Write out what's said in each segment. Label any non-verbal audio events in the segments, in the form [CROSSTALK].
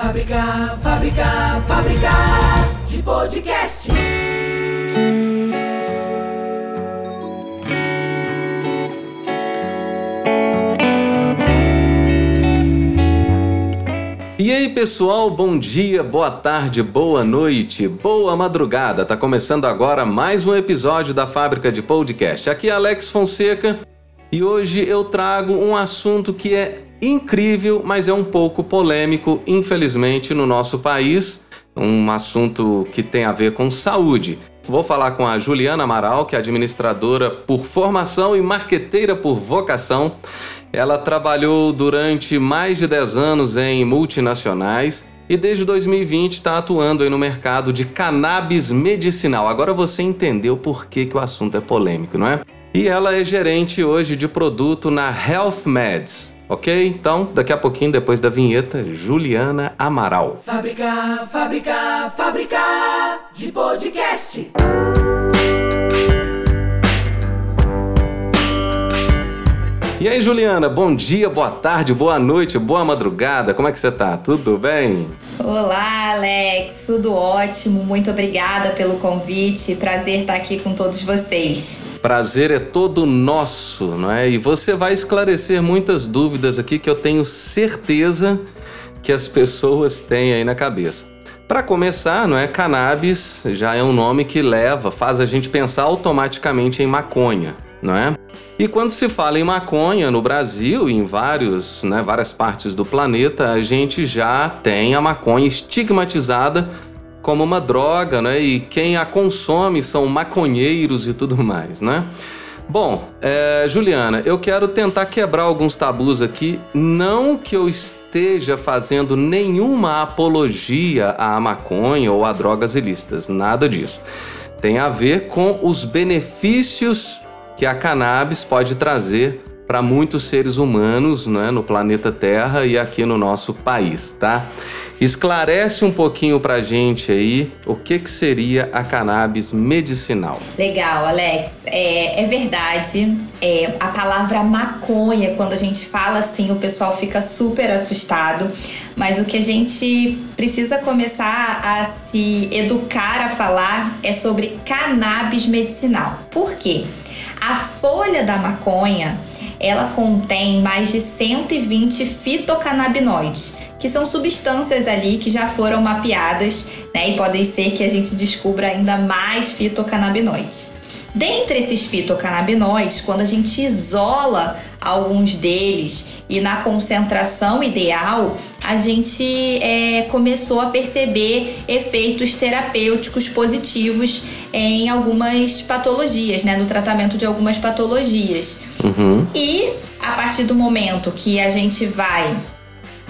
Fábrica, fábrica, fábrica de podcast. E aí, pessoal, bom dia, boa tarde, boa noite, boa madrugada. Tá começando agora mais um episódio da Fábrica de Podcast. Aqui é Alex Fonseca e hoje eu trago um assunto que é incrível, mas é um pouco polêmico, infelizmente, no nosso país. Um assunto que tem a ver com saúde. Vou falar com a Juliana Amaral, que é administradora por formação e marqueteira por vocação. Ela trabalhou durante mais de 10 anos em multinacionais e desde 2020 está atuando no mercado de cannabis medicinal. Agora você entendeu por que, que o assunto é polêmico, não é? E ela é gerente hoje de produto na Health Meds. Ok? Então, daqui a pouquinho, depois da vinheta, Juliana Amaral. Fábrica, fábrica, fábrica de podcast. E aí, Juliana, bom dia, boa tarde, boa noite, boa madrugada. Como é que você tá? Tudo bem? Olá, Alex, tudo ótimo. Muito obrigada pelo convite. Prazer estar aqui com todos vocês. Prazer é todo nosso, não é? E você vai esclarecer muitas dúvidas aqui que eu tenho certeza que as pessoas têm aí na cabeça. Para começar, não é? Cannabis já é um nome que leva, faz a gente pensar automaticamente em maconha, não é? E quando se fala em maconha no Brasil e em vários, né, várias partes do planeta, a gente já tem a maconha estigmatizada como uma droga, né? E quem a consome são maconheiros e tudo mais, né? Bom, é, Juliana, eu quero tentar quebrar alguns tabus aqui. Não que eu esteja fazendo nenhuma apologia à maconha ou a drogas ilícitas, nada disso. Tem a ver com os benefícios que a cannabis pode trazer para muitos seres humanos né, no planeta Terra e aqui no nosso país, tá? Esclarece um pouquinho pra gente aí o que, que seria a cannabis medicinal. Legal, Alex. É, é verdade. É, a palavra maconha, quando a gente fala assim, o pessoal fica super assustado. Mas o que a gente precisa começar a se educar a falar é sobre cannabis medicinal. Por quê? A folha da maconha, ela contém mais de 120 fitocannabinoides que são substâncias ali que já foram mapeadas, né? E podem ser que a gente descubra ainda mais fitocannabinoides. Dentre esses fitocannabinoides, quando a gente isola alguns deles e na concentração ideal, a gente é, começou a perceber efeitos terapêuticos positivos em algumas patologias, né? No tratamento de algumas patologias. Uhum. E a partir do momento que a gente vai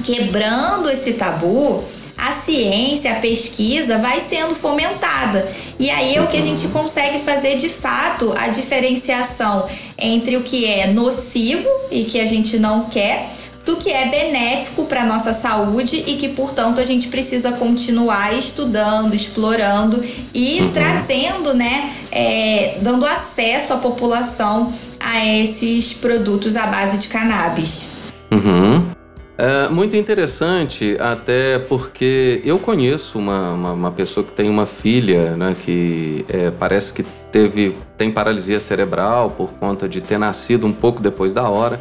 quebrando esse tabu, a ciência, a pesquisa vai sendo fomentada. E aí é o que a gente consegue fazer de fato a diferenciação entre o que é nocivo e que a gente não quer do que é benéfico para nossa saúde e que, portanto, a gente precisa continuar estudando, explorando e uhum. trazendo, né, é, dando acesso à população a esses produtos à base de cannabis. Uhum. É muito interessante, até porque eu conheço uma, uma, uma pessoa que tem uma filha, né, que é, parece que teve tem paralisia cerebral por conta de ter nascido um pouco depois da hora.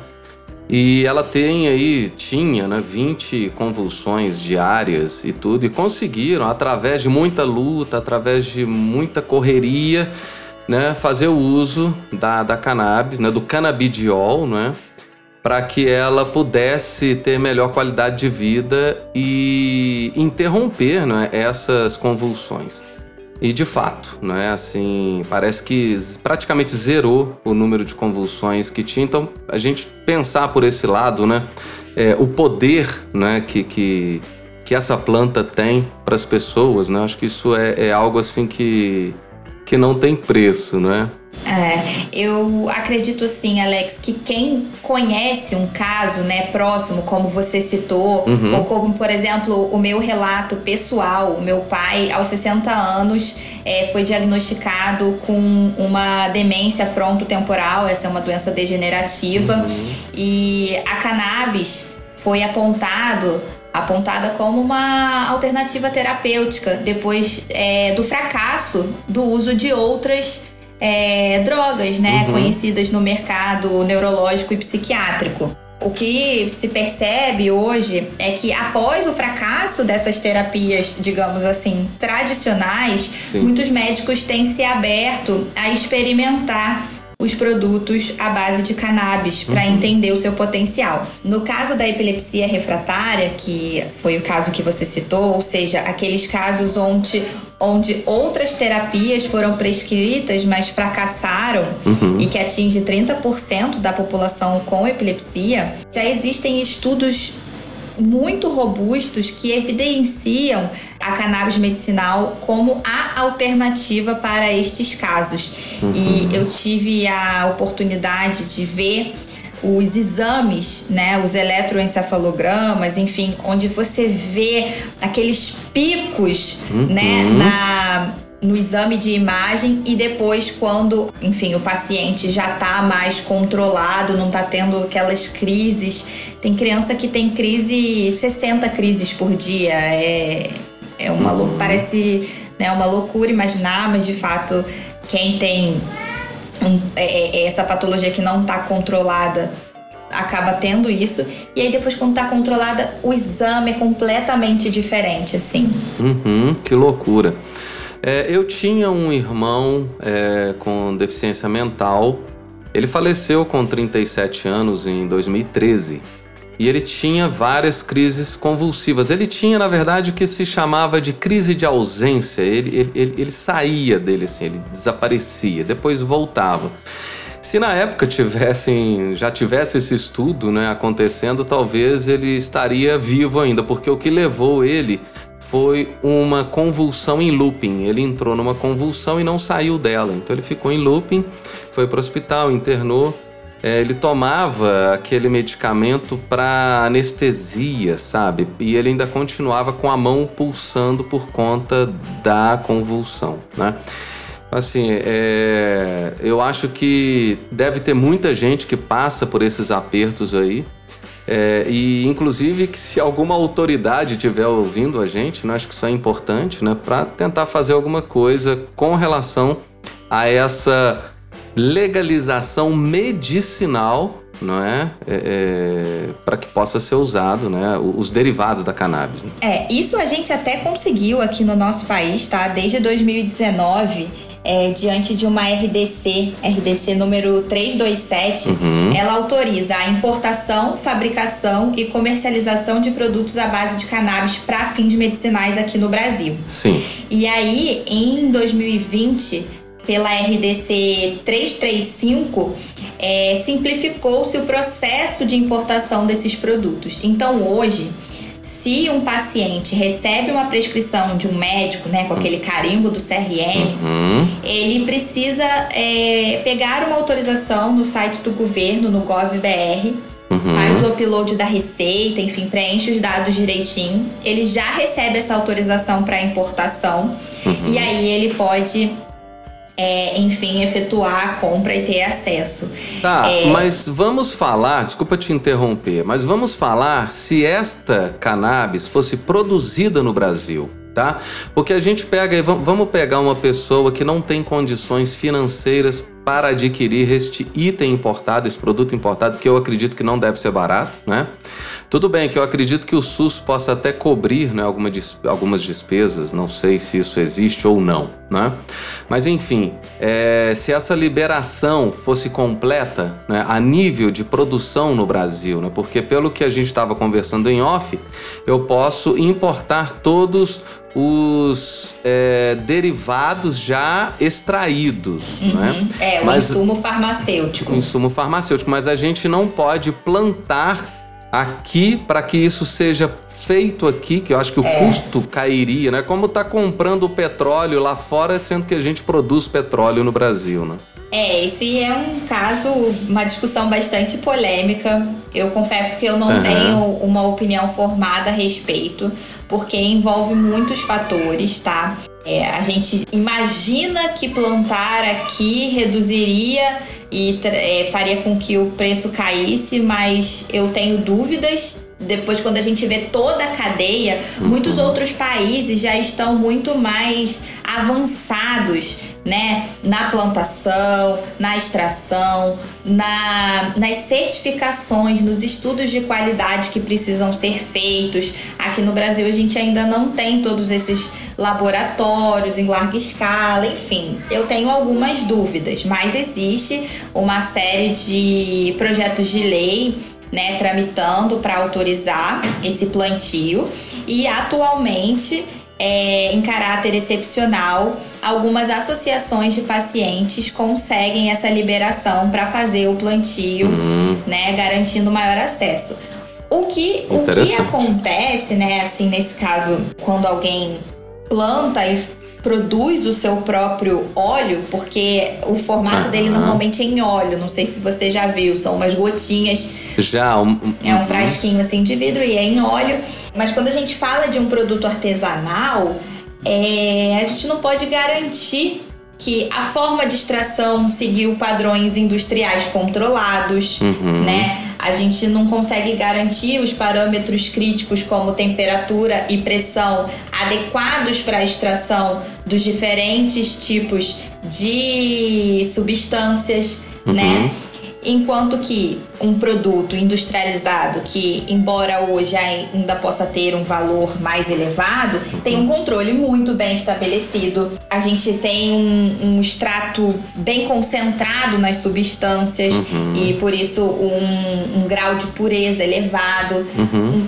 E ela tem aí, tinha, né, 20 convulsões diárias e tudo, e conseguiram, através de muita luta, através de muita correria, né, fazer o uso da, da cannabis, né, do canabidiol, né, para que ela pudesse ter melhor qualidade de vida e interromper né, essas convulsões. E de fato, não é assim, parece que praticamente zerou o número de convulsões que tinha. Então, a gente pensar por esse lado, né, é, o poder, né, que, que, que essa planta tem para as pessoas, né, acho que isso é, é algo assim que que não tem preço, não é? É, eu acredito assim, Alex, que quem conhece um caso, né, próximo, como você citou, uhum. ou como, por exemplo, o meu relato pessoal, o meu pai, aos 60 anos, é, foi diagnosticado com uma demência frontotemporal, essa é uma doença degenerativa, uhum. e a cannabis foi apontado apontada como uma alternativa terapêutica depois é, do fracasso do uso de outras é, drogas, né, uhum. conhecidas no mercado neurológico e psiquiátrico. O que se percebe hoje é que após o fracasso dessas terapias, digamos assim, tradicionais, Sim. muitos médicos têm se aberto a experimentar os produtos à base de cannabis para uhum. entender o seu potencial. No caso da epilepsia refratária, que foi o caso que você citou, ou seja, aqueles casos onde onde outras terapias foram prescritas, mas fracassaram uhum. e que atinge 30% da população com epilepsia, já existem estudos muito robustos que evidenciam a cannabis medicinal como a alternativa para estes casos. Uhum. E eu tive a oportunidade de ver os exames, né, os eletroencefalogramas, enfim, onde você vê aqueles picos, uhum. né, na no exame de imagem e depois quando, enfim, o paciente já está mais controlado, não está tendo aquelas crises. Tem criança que tem crise, 60 crises por dia. É, é uma uhum. parece né, uma loucura imaginar, mas de fato quem tem um, é, é, é essa patologia que não está controlada acaba tendo isso. E aí depois quando está controlada, o exame é completamente diferente, assim. Uhum, que loucura. É, eu tinha um irmão é, com deficiência mental. Ele faleceu com 37 anos em 2013. E ele tinha várias crises convulsivas. Ele tinha, na verdade, o que se chamava de crise de ausência. Ele, ele, ele, ele saía dele, assim, ele desaparecia, depois voltava. Se na época tivessem, já tivesse esse estudo né, acontecendo, talvez ele estaria vivo ainda, porque o que levou ele foi uma convulsão em looping. Ele entrou numa convulsão e não saiu dela. Então ele ficou em looping, foi para o hospital, internou. É, ele tomava aquele medicamento para anestesia, sabe? E ele ainda continuava com a mão pulsando por conta da convulsão, né? Assim, é, eu acho que deve ter muita gente que passa por esses apertos aí. É, e inclusive que se alguma autoridade estiver ouvindo a gente, né, acho que isso é importante, né, para tentar fazer alguma coisa com relação a essa legalização medicinal, não é, é, é para que possa ser usado, né, os derivados da cannabis. Né? É, isso a gente até conseguiu aqui no nosso país, tá? Desde 2019 é, diante de uma RDC, RDC número 327, uhum. ela autoriza a importação, fabricação e comercialização de produtos à base de cannabis para fins medicinais aqui no Brasil. Sim. E aí, em 2020, pela RDC 335, é, simplificou-se o processo de importação desses produtos. Então, hoje, se um paciente recebe uma prescrição de um médico, né, com aquele carimbo do CRM, uhum. ele precisa é, pegar uma autorização no site do governo, no GovBR, uhum. faz o upload da receita, enfim, preenche os dados direitinho. Ele já recebe essa autorização para importação uhum. e aí ele pode é, enfim, efetuar a compra e ter acesso. Tá, é... mas vamos falar, desculpa te interromper, mas vamos falar se esta cannabis fosse produzida no Brasil. Tá? Porque a gente pega, vamos pegar uma pessoa que não tem condições financeiras para adquirir este item importado, esse produto importado, que eu acredito que não deve ser barato, né? Tudo bem que eu acredito que o SUS possa até cobrir né, alguma, algumas despesas, não sei se isso existe ou não, né? Mas enfim, é, se essa liberação fosse completa né, a nível de produção no Brasil, né, porque pelo que a gente estava conversando em off, eu posso importar todos os é, derivados já extraídos, uhum. né? É, o mas, insumo farmacêutico. O insumo farmacêutico, mas a gente não pode plantar aqui para que isso seja feito aqui, que eu acho que o é. custo cairia, né? Como tá comprando o petróleo lá fora, sendo que a gente produz petróleo no Brasil, né? É, esse é um caso, uma discussão bastante polêmica. Eu confesso que eu não uhum. tenho uma opinião formada a respeito, porque envolve muitos fatores, tá? É, a gente imagina que plantar aqui reduziria e é, faria com que o preço caísse, mas eu tenho dúvidas depois quando a gente vê toda a cadeia, uhum. muitos outros países já estão muito mais avançados né, na plantação, na extração, na, nas certificações, nos estudos de qualidade que precisam ser feitos. Aqui no Brasil a gente ainda não tem todos esses laboratórios em larga escala, enfim. Eu tenho algumas dúvidas, mas existe uma série de projetos de lei né, tramitando para autorizar esse plantio e atualmente é, em caráter excepcional, algumas associações de pacientes conseguem essa liberação para fazer o plantio, uhum. né, garantindo maior acesso. O que, o que acontece, né, assim, nesse caso, quando alguém planta e produz o seu próprio óleo, porque o formato uhum. dele normalmente é em óleo. Não sei se você já viu, são umas gotinhas. Já. Um, um, é um frasquinho assim de vidro e é em óleo. Mas quando a gente fala de um produto artesanal, é, a gente não pode garantir que a forma de extração seguiu padrões industriais controlados, uhum. né? A gente não consegue garantir os parâmetros críticos como temperatura e pressão adequados para a extração dos diferentes tipos de substâncias, uhum. né? Enquanto que um produto industrializado, que embora hoje ainda possa ter um valor mais elevado, tem um controle muito bem estabelecido. A gente tem um, um extrato bem concentrado nas substâncias uhum. e por isso um, um, grau de pureza elevado, uhum.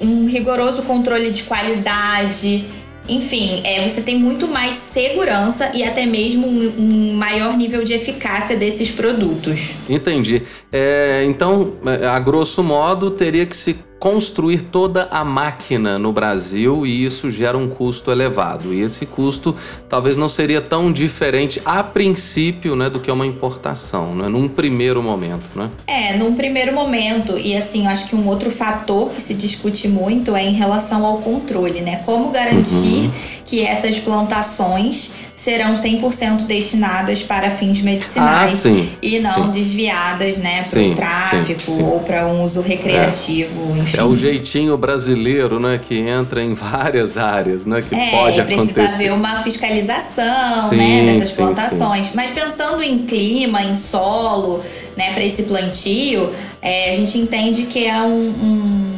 um, um rigoroso controle de qualidade enfim, é, você tem muito mais segurança e até mesmo um, um maior nível de eficácia desses produtos. Entendi. É, então, é, a grosso modo, teria que se construir toda a máquina no Brasil e isso gera um custo elevado. E esse custo talvez não seria tão diferente a princípio, né, do que uma importação, né, num primeiro momento, né? É, num primeiro momento. E assim, eu acho que um outro fator que se discute muito é em relação ao controle, né? Como garantir uhum. que essas plantações serão 100% destinadas para fins medicinais ah, sim, e não sim. desviadas, né, para o tráfico sim, ou para um uso recreativo, é. enfim. É o jeitinho brasileiro, né, que entra em várias áreas, né, que é, pode acontecer. precisa haver uma fiscalização, né, dessas plantações. Mas pensando em clima, em solo, né, para esse plantio, é, a gente entende que é um, um,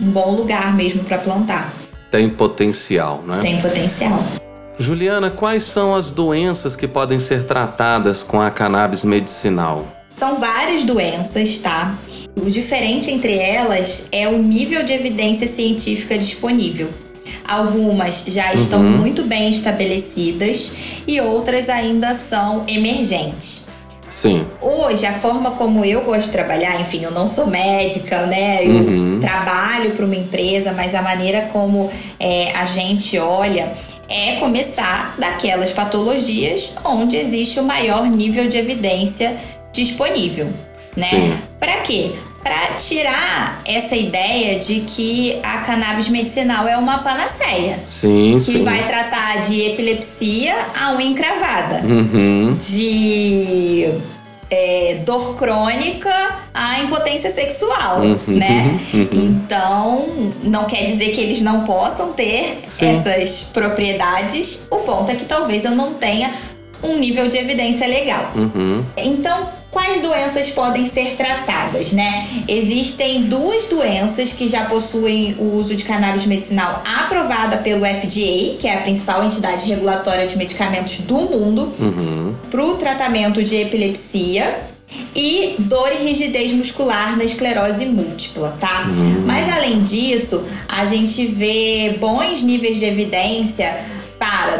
um bom lugar mesmo para plantar. Tem potencial, né? Tem potencial. Juliana, quais são as doenças que podem ser tratadas com a cannabis medicinal? São várias doenças, tá? O diferente entre elas é o nível de evidência científica disponível. Algumas já estão uhum. muito bem estabelecidas e outras ainda são emergentes. Sim. Hoje, a forma como eu gosto de trabalhar, enfim, eu não sou médica, né? Eu uhum. trabalho para uma empresa, mas a maneira como é, a gente olha é começar daquelas patologias onde existe o maior nível de evidência disponível, né? Para quê? Para tirar essa ideia de que a cannabis medicinal é uma panaceia. Sim, que sim. vai tratar de epilepsia a unha encravada. Uhum. De é, dor crônica à impotência sexual, uhum, né? Uhum. Então, não quer dizer que eles não possam ter Sim. essas propriedades. O ponto é que talvez eu não tenha um nível de evidência legal. Uhum. Então, quais doenças podem ser tratadas, né? Existem duas doenças que já possuem o uso de cannabis medicinal aprovada pelo FDA, que é a principal entidade regulatória de medicamentos do mundo, uhum. para o tratamento de epilepsia e dor e rigidez muscular na esclerose múltipla, tá? Uhum. Mas além disso, a gente vê bons níveis de evidência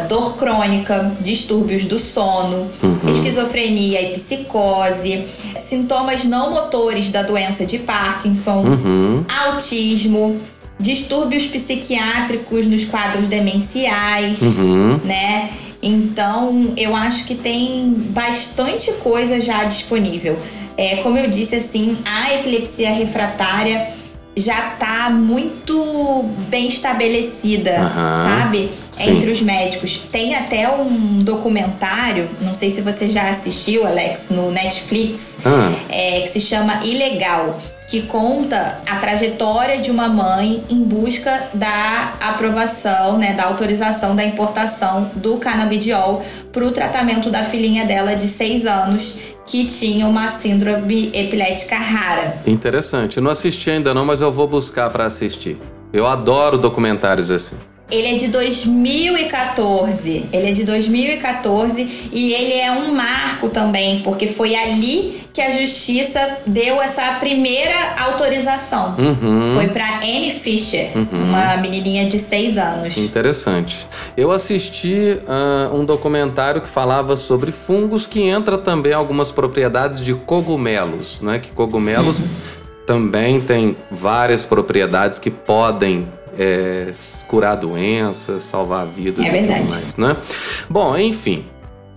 dor crônica, distúrbios do sono, uhum. esquizofrenia e psicose, sintomas não motores da doença de Parkinson, uhum. autismo, distúrbios psiquiátricos nos quadros demenciais, uhum. né? Então, eu acho que tem bastante coisa já disponível. É, como eu disse, assim, a epilepsia refratária já tá muito bem estabelecida, uhum, sabe? Sim. Entre os médicos. Tem até um documentário, não sei se você já assistiu, Alex, no Netflix, uhum. é, que se chama Ilegal. Que conta a trajetória de uma mãe em busca da aprovação, né, da autorização da importação do canabidiol para o tratamento da filhinha dela de 6 anos que tinha uma síndrome epilética rara. Interessante. Eu não assisti ainda não, mas eu vou buscar para assistir. Eu adoro documentários assim. Ele é de 2014. Ele é de 2014 e ele é um marco também, porque foi ali que a justiça deu essa primeira autorização. Uhum. Foi para Anne Fisher, uma menininha de 6 anos. Interessante. Eu assisti uh, um documentário que falava sobre fungos que entra também algumas propriedades de cogumelos, né? Que cogumelos também tem várias propriedades que podem é, curar doenças, salvar vidas É e verdade. tudo mais, né? Bom, enfim.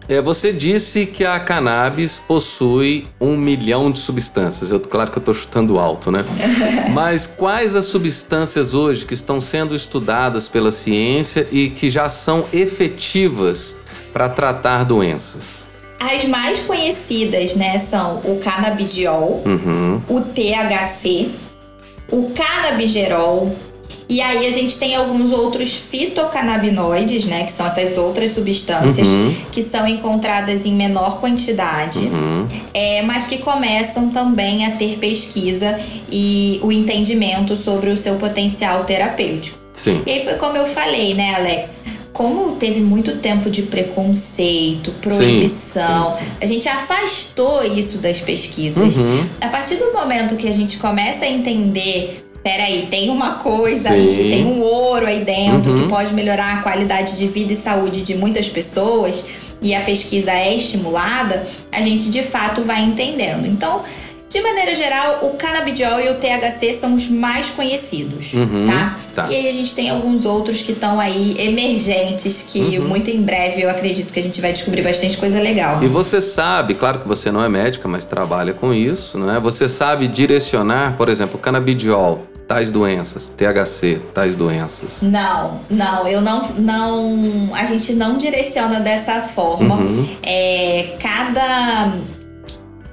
É, você disse que a cannabis possui um milhão de substâncias. Eu, claro que eu estou chutando alto, né? [LAUGHS] Mas quais as substâncias hoje que estão sendo estudadas pela ciência e que já são efetivas para tratar doenças? As mais conhecidas, né, são o canabidiol, Uhum. o THC, o canabigerol. E aí a gente tem alguns outros fitocannabinoides, né, que são essas outras substâncias Uhum. que são encontradas em menor quantidade, Uhum. é, mas que começam também a ter pesquisa e o entendimento sobre o seu potencial terapêutico. Sim. E aí foi como eu falei, né, Alex? Como teve muito tempo de preconceito, proibição, sim, sim. a gente afastou isso das pesquisas. Uhum. A partir do momento que a gente começa a entender, peraí, tem uma coisa Sim. aí, tem um ouro aí dentro Uhum. que pode melhorar a qualidade de vida e saúde de muitas pessoas, e a pesquisa é estimulada, a gente de fato vai entendendo. Então, de maneira geral, o canabidiol e o THC são os mais conhecidos, Uhum, tá? tá. E aí a gente tem alguns outros que estão aí emergentes, que Uhum. muito em breve eu acredito que a gente vai descobrir bastante coisa legal. E você sabe, claro que você não é médica, mas trabalha com isso, não é? Você sabe direcionar, por exemplo, canabidiol, tais doenças, THC, tais doenças. Não, não, eu não, não, a gente não direciona dessa forma. Uhum. É, cada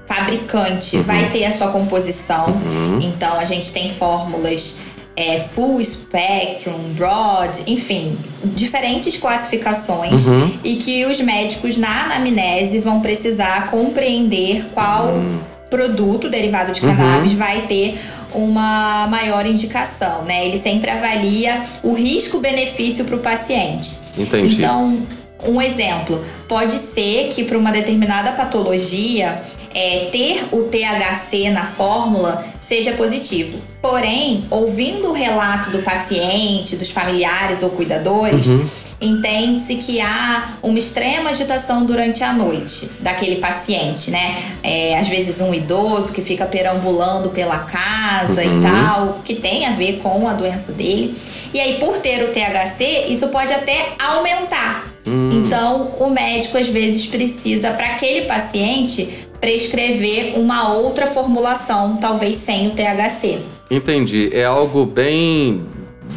fabricante vai ter a sua composição. Uhum. Então a gente tem fórmulas é, full spectrum, broad, enfim, diferentes classificações Uhum. e que os médicos na anamnese vão precisar compreender qual Uhum. produto derivado de cannabis vai ter uma maior indicação, né? Ele sempre avalia o risco-benefício para o paciente. Entendi. Então, um exemplo, pode ser que para uma determinada patologia, é, ter o THC na fórmula seja positivo. Porém, ouvindo o relato do paciente, dos familiares ou cuidadores, Uhum. Entende-se que há uma extrema agitação durante a noite daquele paciente, né? É, às vezes um idoso que fica perambulando pela casa Uhum. e tal, que tem a ver com a doença dele. E aí, por ter o THC, isso pode até aumentar. Hum. Então, o médico às vezes precisa, para aquele paciente, prescrever uma outra formulação, talvez sem o THC. Entendi. É algo bem,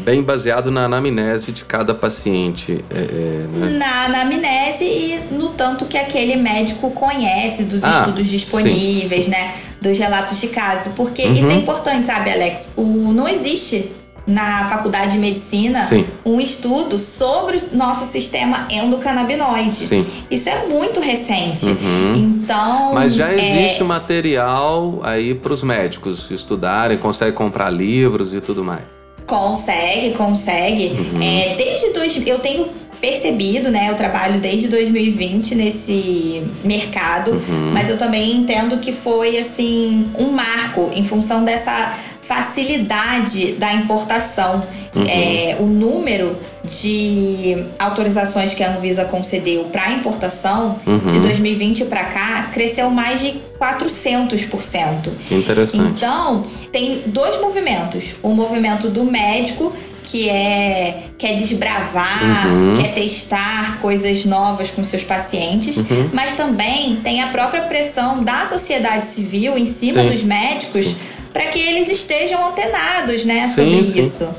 bem baseado na anamnese de cada paciente. É, é, né? Na anamnese e no tanto que aquele médico conhece dos Ah, estudos disponíveis, sim, sim. né? Dos relatos de caso. Porque Uhum. isso é importante, sabe, Alex? O, não existe na faculdade de medicina Sim. um estudo sobre o nosso sistema endocannabinoide. Sim. Isso é muito recente. Uhum. Então. Mas já é, existe material aí para os médicos estudarem, consegue comprar livros e tudo mais. Consegue, consegue. Uhum. É, desde dois, eu tenho percebido, né? Eu trabalho desde 2020 nesse mercado, Uhum. mas eu também entendo que foi assim um marco em função dessa facilidade da importação. Uhum. É, o número de autorizações que a Anvisa concedeu para importação Uhum. de 2020 para cá cresceu mais de 400%. Que interessante. Então, tem dois movimentos. O movimento do médico, que é quer desbravar, Uhum. quer testar coisas novas com seus pacientes, Uhum. mas também tem a própria pressão da sociedade civil em cima Sim. dos médicos Sim. Para que eles estejam antenados, né, Sim, sobre sim. isso.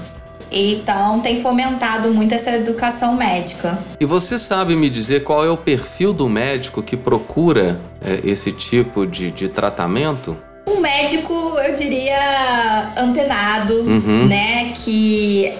Então, tem fomentado muito essa educação médica. E você sabe me dizer qual é o perfil do médico que procura é, esse tipo de, de tratamento? um médico, eu diria, antenado, uhum. né? Que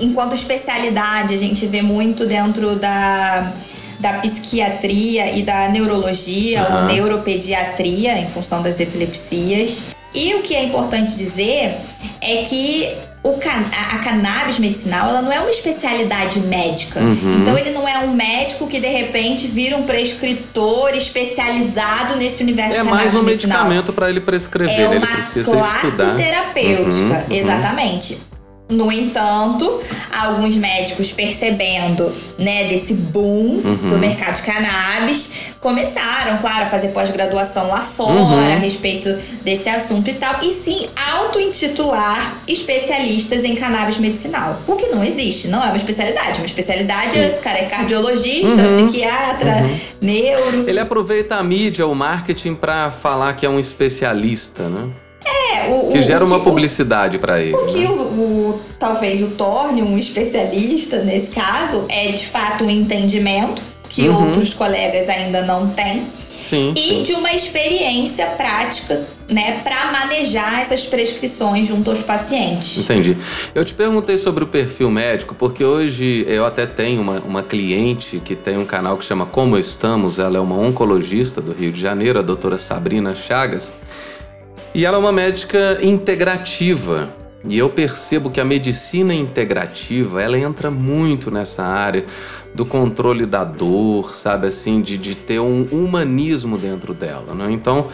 enquanto especialidade a gente vê muito dentro da da psiquiatria e da neurologia uhum. ou neuropediatria em função das epilepsias. E o que é importante dizer é que o can a, a cannabis medicinal ela não é uma especialidade médica. Uhum. Então ele não é um médico que de repente vira um prescritor especializado nesse universo é. É mais um medicinal. medicamento para ele prescrever, é né? ele precisa classe estudar. terapêutica, uhum, uhum. exatamente. No entanto, alguns médicos percebendo, né, desse boom uhum. do mercado de cannabis, começaram, claro, a fazer pós-graduação lá fora uhum. a respeito desse assunto e tal, e sim auto-intitular especialistas em cannabis medicinal. O que não existe, não é uma especialidade. Uma especialidade, sim. esse cara é cardiologista, uhum. psiquiatra, uhum. neuro. Ele aproveita a mídia, o marketing para falar que é um especialista, né? É, o, que gera o, uma o, publicidade para ele. O que né? o, talvez o torne um especialista nesse caso é de fato um entendimento que uhum. outros colegas ainda não têm. Sim, e sim. de uma experiência prática, né, para manejar essas prescrições junto aos pacientes. Entendi. Eu te perguntei sobre o perfil médico, porque hoje eu até tenho uma, uma cliente que tem um canal que chama Como Estamos, ela é uma oncologista do Rio de Janeiro, a doutora Sabrina Chagas. E ela é uma médica integrativa. E eu percebo que a medicina integrativa, ela entra muito nessa área do controle da dor, sabe assim, de, de ter um humanismo dentro dela, né? Então,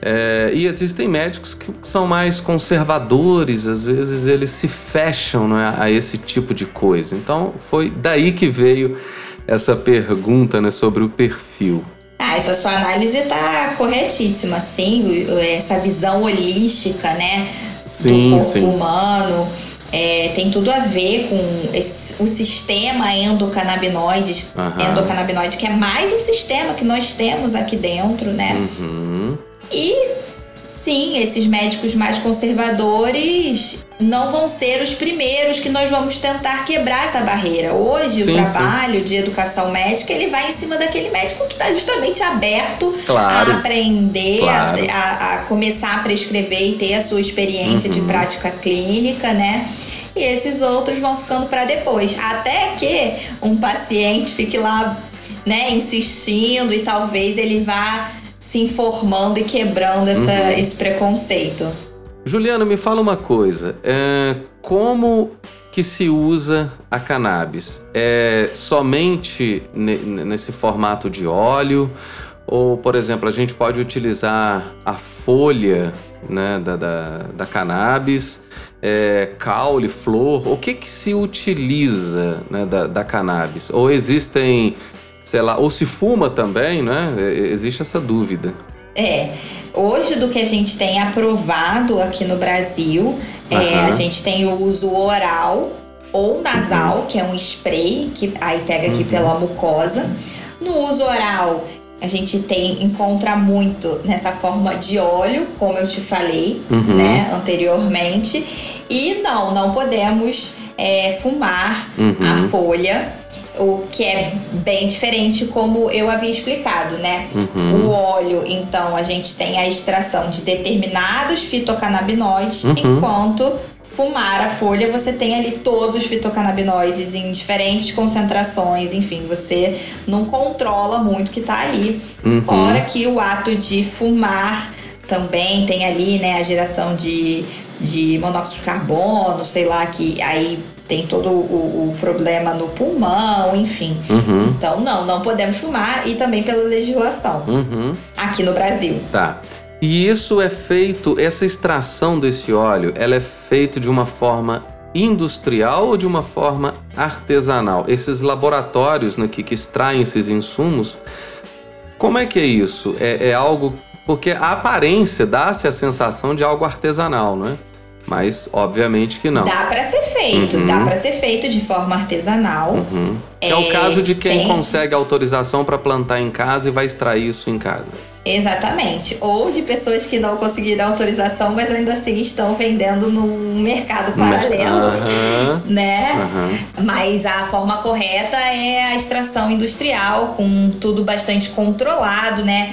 é, e existem médicos que são mais conservadores, às vezes eles se fecham né, a esse tipo de coisa. Então, foi daí que veio essa pergunta né, sobre o perfil. Ah, essa sua análise tá corretíssima, sim. Essa visão holística, né? Sim, do corpo sim. humano. É, tem tudo a ver com esse, o sistema endocannabinoide, Aham. endocannabinoide, que é mais um sistema que nós temos aqui dentro, né? Uhum. E sim, esses médicos mais conservadores não vão ser os primeiros que nós vamos tentar quebrar essa barreira. Hoje, Sim, o trabalho de educação médica, ele vai em cima daquele médico que está justamente aberto Claro. a aprender, Claro. a, a- começar a prescrever e ter a sua experiência de prática clínica, né? E esses outros vão ficando para depois. Até que um paciente fique lá, né, insistindo e talvez ele vá se informando e quebrando essa, esse preconceito. Juliana, me fala uma coisa. é, como que se usa a cannabis? É somente ne- nesse formato de óleo? Ou, por exemplo, a gente pode utilizar a folha né, da, da, da cannabis, é, caule, flor? O que, que se utiliza né, da, da cannabis? Ou existem, sei lá, ou se fuma também, né? É, Existe essa dúvida. É, hoje do que a gente tem aprovado aqui no Brasil, é, a gente tem o uso oral ou nasal, que é um spray, que aí pega aqui pela mucosa. No uso oral, a gente tem encontra muito nessa forma de óleo, como eu te falei, Uhum. né, anteriormente. E não, não podemos é, fumar Uhum. a folha, o que é bem diferente como eu havia explicado, né? Uhum. O óleo, então, a gente tem a extração de determinados fitocannabinoides, Uhum. enquanto fumar a folha você tem ali todos os fitocannabinoides em diferentes concentrações, enfim, você não controla muito o que tá ali. Uhum. Fora que o ato de fumar também tem ali, né, a geração de, de monóxido de carbono, sei lá, que aí tem todo o, o problema no pulmão, enfim. Uhum. Então, não, não podemos fumar e também pela legislação Uhum. aqui no Brasil. Tá. E isso é feito, essa extração desse óleo, ela é feita de uma forma industrial ou de uma forma artesanal? Esses laboratórios né, que, que extraem esses insumos, como é que é isso? É, é algo. Porque a aparência dá-se a sensação de algo artesanal, não é? Mas obviamente que não. Dá pra ser feito, Uhum. dá pra ser feito de forma artesanal. Uhum. Que é, o É, caso de quem tem- consegue autorização para plantar em casa e vai extrair isso em casa. Exatamente. Ou de pessoas que não conseguiram autorização, mas ainda assim estão vendendo num mercado paralelo. Aham. Né? Aham. Mas a forma correta é a extração industrial, com tudo bastante controlado, né?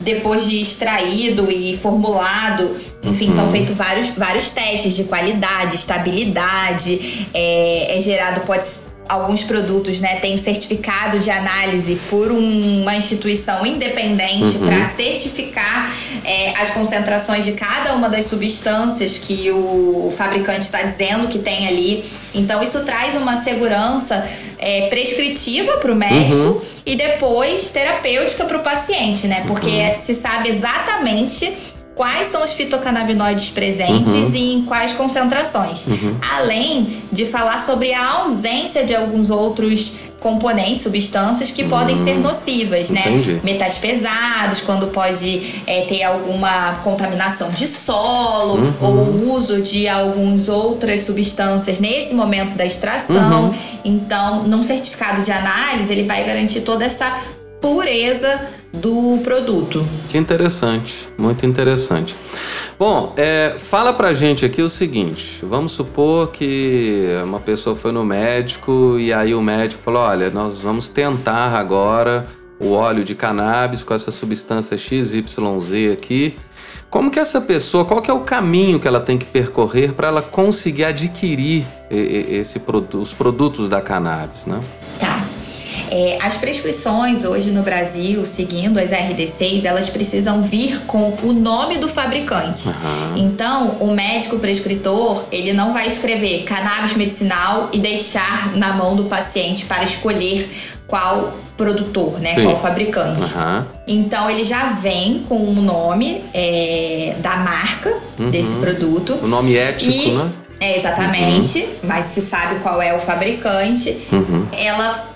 Depois de extraído e formulado, enfim, Uhum. são feitos vários, vários testes de qualidade, estabilidade, é, é gerado, pode alguns produtos, né, têm um certificado de análise por um- uma instituição independente Uhum. para certificar é, as concentrações de cada uma das substâncias que o fabricante está dizendo que tem ali. Então isso traz uma segurança é, prescritiva para o médico Uhum. e depois terapêutica para o paciente, né? Porque Uhum. se sabe exatamente quais são os fitocannabinoides presentes Uhum. e em quais concentrações. Além de falar sobre a ausência de alguns outros componentes, substâncias que podem ser nocivas, né? Hum. Entendi. Metais pesados, quando pode é, ter alguma contaminação de solo Uhum. ou o uso de algumas outras substâncias nesse momento da extração. Uhum. Então, num certificado de análise, ele vai garantir toda essa pureza do produto. Que interessante, muito interessante. Bom, é, fala pra gente aqui o seguinte: vamos supor que uma pessoa foi no médico e aí o médico falou: olha, nós vamos tentar agora o óleo de cannabis com essa substância XYZ aqui. Como que essa pessoa, qual que é o caminho que ela tem que percorrer para ela conseguir adquirir esse produ- os produtos da cannabis, né? Tá. É, as prescrições hoje no Brasil, seguindo as RD6, elas precisam vir com o nome do fabricante. Aham. Então, o médico prescritor, ele não vai escrever cannabis medicinal e deixar na mão do paciente para escolher qual produtor, né? Sim. Qual fabricante. Aham. Então, ele já vem com o nome é, da marca desse produto. O nome ético, E- né? É, exatamente, mas se sabe qual é o fabricante. Uhum. Ela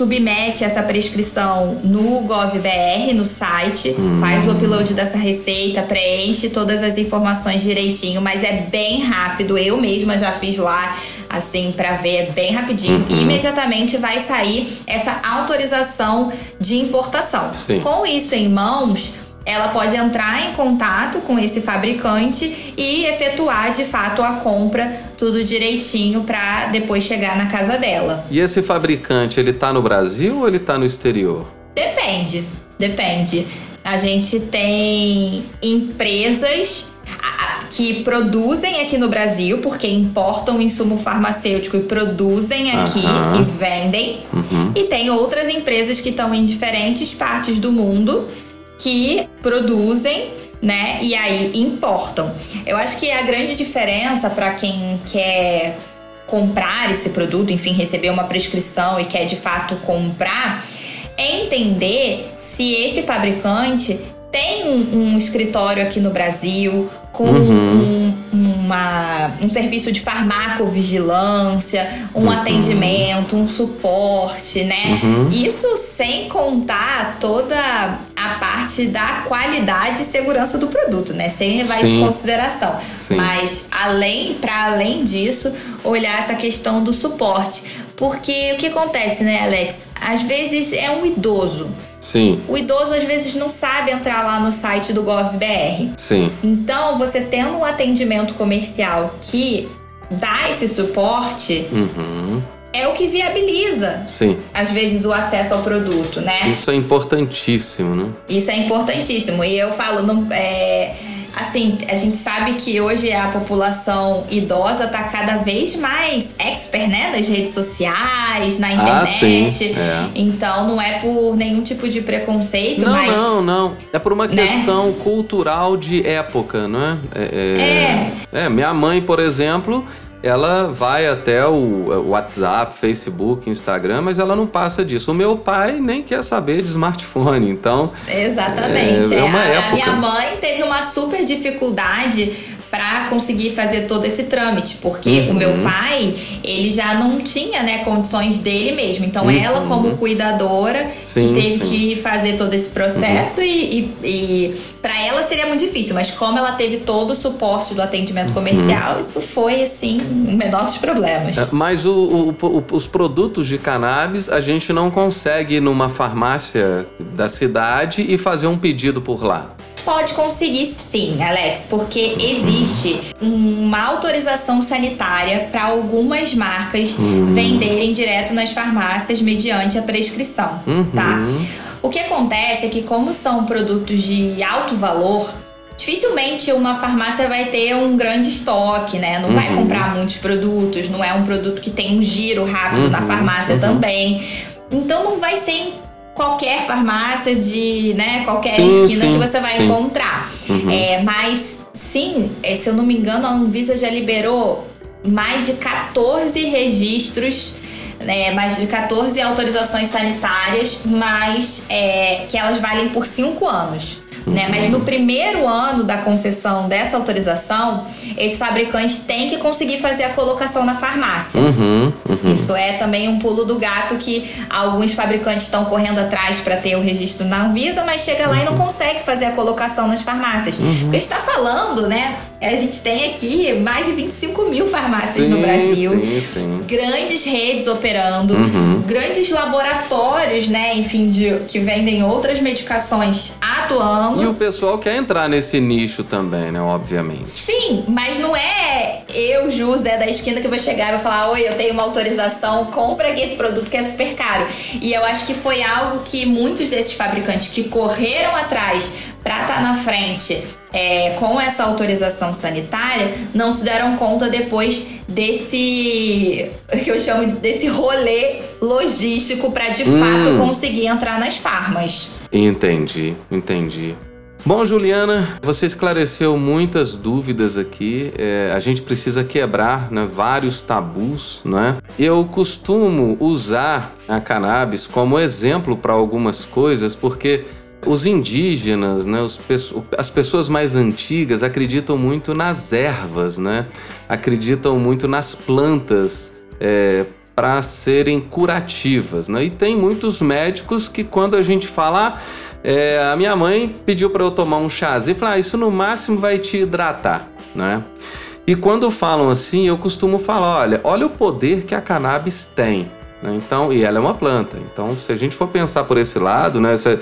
submete essa prescrição no GovBR, no site, Hum. faz o upload dessa receita, preenche todas as informações direitinho, mas é bem rápido. Eu mesma já fiz lá, assim, pra ver, é bem rapidinho. Uhum. E imediatamente vai sair essa autorização de importação. Sim. Com isso em mãos, ela pode entrar em contato com esse fabricante e efetuar de fato a compra, tudo direitinho, para depois chegar na casa dela. E esse fabricante, ele tá no Brasil ou ele tá no exterior? Depende, depende. A gente tem empresas que produzem aqui no Brasil, porque importam o insumo farmacêutico e produzem aqui Aham. e vendem. Uhum. E tem outras empresas que estão em diferentes partes do mundo que produzem, né? E aí importam. Eu acho que a grande diferença para quem quer comprar esse produto, enfim, receber uma prescrição e quer de fato comprar, é entender se esse fabricante tem um, um escritório aqui no Brasil com Uhum. um, uma- um serviço de farmacovigilância, um Uhum. atendimento, um suporte, né? Uhum. Isso sem contar toda a parte da qualidade e segurança do produto, né? Sem levar isso Sim. em consideração. Sim. Mas além, para além disso, olhar essa questão do suporte. Porque o que acontece, né, Alex? Às vezes é um idoso. Sim, O idoso às vezes não sabe entrar lá no site do GovBR. sim. Então, você tendo um atendimento comercial que dá esse suporte, Uhum. é o que viabiliza, Sim. às vezes, o acesso ao produto, né? Isso é importantíssimo, né? Isso é importantíssimo. E eu falo, não, é, assim, a gente sabe que hoje a população idosa tá cada vez mais expert, né? Nas redes sociais, na Ah, internet. sim, é. Então não é por nenhum tipo de preconceito, Não, mas. não, não. É por uma Né? questão cultural de época, não é? É, é- é, minha mãe, por exemplo, ela vai até o WhatsApp, Facebook, Instagram, mas ela não passa disso. O meu pai nem quer saber de smartphone, então. Exatamente. É, é uma a, a época. minha mãe teve uma super dificuldade para conseguir fazer todo esse trâmite, porque Uhum. o meu pai, ele já não tinha, né, condições dele mesmo. Então Uhum. ela como cuidadora Sim, que teve sim. Uhum. que fazer todo esse processo e, e, e para ela seria muito difícil, mas como ela teve todo o suporte do atendimento comercial, isso foi assim, o menor dos problemas. É, Mas o- o- o- os produtos de cannabis, a gente não consegue ir numa farmácia da cidade e fazer um pedido por lá. Pode conseguir sim, Alex, porque existe uma autorização sanitária para algumas marcas venderem direto nas farmácias mediante a prescrição, Uhum. tá? O que acontece é que, como são produtos de alto valor, dificilmente uma farmácia vai ter um grande estoque, né? Não uhum. vai comprar muitos produtos, não é um produto que tem um giro rápido uhum. na farmácia uhum. também. Então não vai ser qualquer farmácia de, né, qualquer sim, esquina sim, que você vai sim. encontrar. Uhum. É, mas sim, é, se eu não me engano, a Anvisa já liberou mais de 14 registros né, mais de 14 autorizações sanitárias, mas é, que elas valem por 5 anos. Né? Mas no primeiro ano da concessão dessa autorização, esse fabricante tem que conseguir fazer a colocação na farmácia. Uhum, uhum. Isso é também um pulo do gato que alguns fabricantes estão correndo atrás para ter o registro na Anvisa, mas chega lá uhum. e não uhum. consegue fazer a colocação nas farmácias. Uhum. Porque está falando, né? A gente tem aqui mais de 25 mil farmácias sim, no Brasil, sim, sim. grandes redes operando, uhum. grandes laboratórios, né? Enfim, de, que vendem outras medicações atuando. E o pessoal quer entrar nesse nicho também, né? Obviamente. Sim, mas não é eu, José da esquina, que vou chegar e vou falar: Oi, eu tenho uma autorização, compra aqui esse produto que é super caro. E eu acho que foi algo que muitos desses fabricantes que correram atrás para estar tá na frente é, com essa autorização sanitária não se deram conta depois desse que eu chamo desse rolê logístico para de hum. fato conseguir entrar nas farmas. Entendi, entendi. Bom, Juliana, você esclareceu muitas dúvidas aqui. É, a gente precisa quebrar né, vários tabus, né? Eu costumo usar a cannabis como exemplo para algumas coisas, porque os indígenas, né, os, as pessoas mais antigas acreditam muito nas ervas, né? Acreditam muito nas plantas é, para serem curativas, né? E tem muitos médicos que quando a gente fala, é, a minha mãe pediu para eu tomar um chazinho, falar, ah, isso no máximo vai te hidratar, né? E quando falam assim, eu costumo falar, olha, olha o poder que a cannabis tem, né? Então, e ela é uma planta. Então, se a gente for pensar por esse lado, né? Você,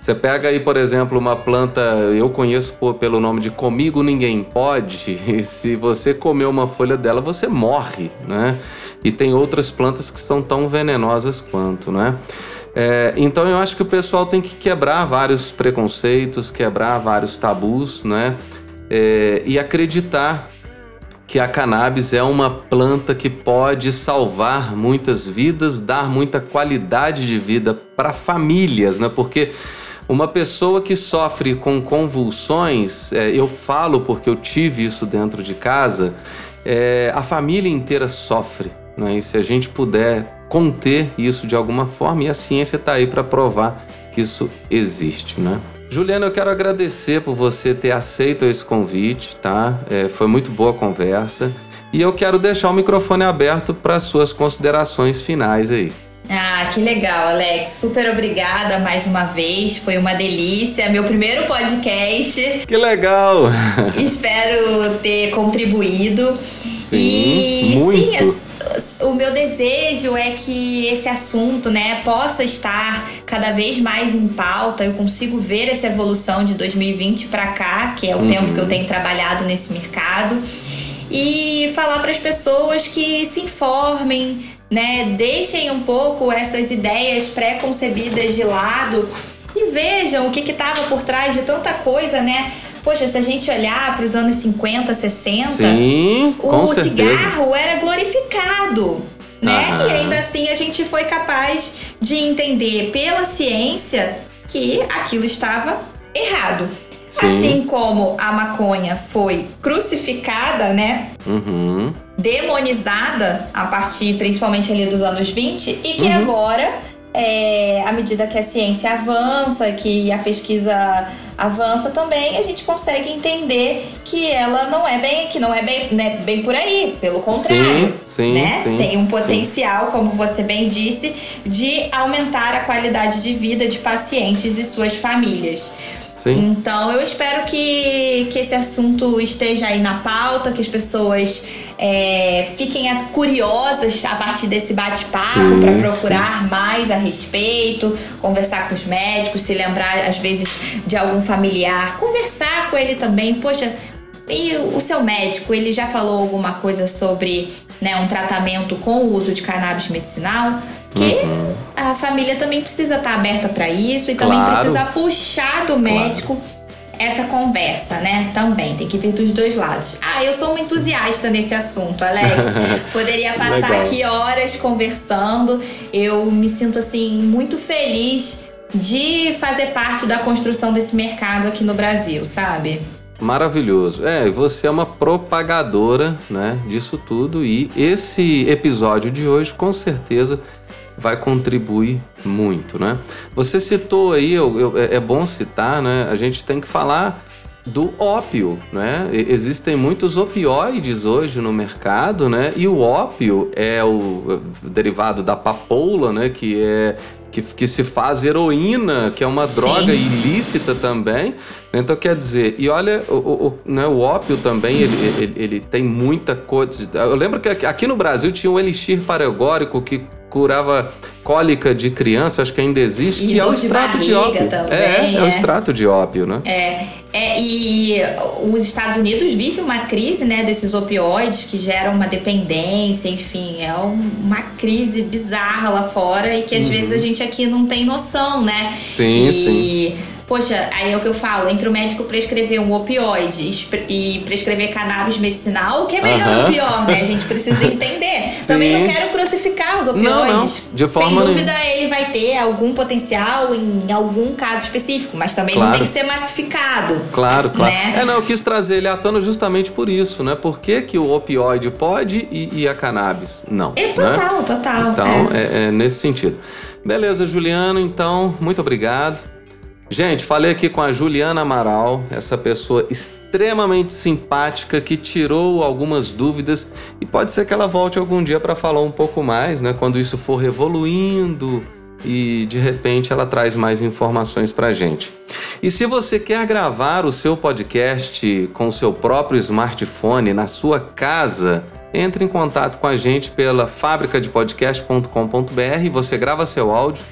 você pega aí, por exemplo, uma planta, eu conheço por, pelo nome de comigo ninguém pode, [LAUGHS] e se você comer uma folha dela, você morre, né? E tem outras plantas que são tão venenosas quanto, né? É, então eu acho que o pessoal tem que quebrar vários preconceitos, quebrar vários tabus, né? É, e acreditar que a cannabis é uma planta que pode salvar muitas vidas, dar muita qualidade de vida para famílias, né? Porque uma pessoa que sofre com convulsões, é, eu falo porque eu tive isso dentro de casa, é, a família inteira sofre. Né? E se a gente puder conter isso de alguma forma, e a ciência está aí para provar que isso existe, né? Juliana, eu quero agradecer por você ter aceito esse convite, tá? É, foi muito boa a conversa. E eu quero deixar o microfone aberto para suas considerações finais aí. Ah, que legal, Alex. Super obrigada mais uma vez. Foi uma delícia. Meu primeiro podcast. Que legal! [LAUGHS] Espero ter contribuído. Sim, e muito. sim, o meu desejo é que esse assunto, né, possa estar cada vez mais em pauta. Eu consigo ver essa evolução de 2020 para cá, que é o uhum. tempo que eu tenho trabalhado nesse mercado, e falar para as pessoas que se informem, né? Deixem um pouco essas ideias pré-concebidas de lado e vejam o que estava por trás de tanta coisa, né? Poxa, se a gente olhar para os anos 50, 60, Sim, o cigarro era glorificado. Né? Aham. E ainda assim a gente foi capaz de entender pela ciência que aquilo estava errado. Sim. Assim como a maconha foi crucificada, né? Uhum. Demonizada a partir principalmente ali dos anos 20 e que uhum. agora, é, à medida que a ciência avança, que a pesquisa avança também, a gente consegue entender que ela não é bem, que não é bem, né, bem por aí, pelo contrário, sim, sim, né? Sim, Tem um potencial, sim. como você bem disse, de aumentar a qualidade de vida de pacientes e suas famílias. Sim. Então eu espero que, que esse assunto esteja aí na pauta, que as pessoas é, fiquem curiosas a partir desse bate-papo para procurar sim. mais a respeito, conversar com os médicos, se lembrar às vezes de algum familiar, conversar com ele também. Poxa, e o seu médico, ele já falou alguma coisa sobre né, um tratamento com o uso de cannabis medicinal? Porque uhum. a família também precisa estar aberta para isso e também claro. precisa puxar do médico claro. essa conversa, né? Também tem que vir dos dois lados. Ah, eu sou uma entusiasta nesse assunto, Alex. [LAUGHS] Poderia passar aqui horas conversando. Eu me sinto assim muito feliz de fazer parte da construção desse mercado aqui no Brasil, sabe? Maravilhoso. É, você é uma propagadora, né, disso tudo e esse episódio de hoje com certeza vai contribuir muito, né? Você citou aí, eu, eu, é, é bom citar, né? A gente tem que falar do ópio, né? Existem muitos opioides hoje no mercado, né? E o ópio é o derivado da papoula, né? Que é que, que se faz heroína, que é uma droga Sim. ilícita também. Então, quer dizer, e olha, o, o, né, o ópio também, ele, ele, ele, tem muita coisa. Eu lembro que aqui no Brasil tinha um elixir paregórico que curava cólica de criança, acho que ainda existe, e que é o extrato de, de ópio. Também, é, é, é, o extrato de ópio, né? É, é, e os Estados Unidos vivem uma crise, né, desses opioides que geram uma dependência, enfim, é uma crise bizarra lá fora e que às uhum. vezes a gente aqui não tem noção, né? Sim, e, sim. Poxa, aí é o que eu falo, entre o médico prescrever um opioide e prescrever cannabis medicinal, o que é melhor ou pior, né? A gente precisa [LAUGHS] entender. Também não quero crucificar os opioides. Não, não. De forma Sem dúvida, nenhuma. ele vai ter algum potencial em algum caso específico, mas também claro. não tem que ser massificado. Claro, claro. Né? É, não, eu quis trazer ele à tona justamente por isso, né? Por que, que o opioide pode e, e a cannabis não? É total, né? total. Então, é. É, é nesse sentido. Beleza, Juliano, então, muito obrigado. Gente, falei aqui com a Juliana Amaral, essa pessoa extremamente simpática que tirou algumas dúvidas e pode ser que ela volte algum dia para falar um pouco mais, né? Quando isso for evoluindo e de repente ela traz mais informações para gente. E se você quer gravar o seu podcast com o seu próprio smartphone na sua casa, entre em contato com a gente pela fabricadepodcast.com.br, você grava seu áudio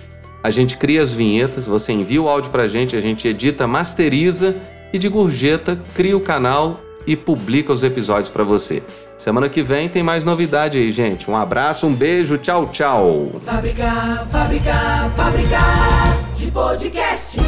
a gente cria as vinhetas, você envia o áudio pra gente, a gente edita, masteriza e de gorjeta cria o canal e publica os episódios para você. Semana que vem tem mais novidade aí, gente. Um abraço, um beijo, tchau, tchau. Fábrica, fábrica, fábrica de podcast.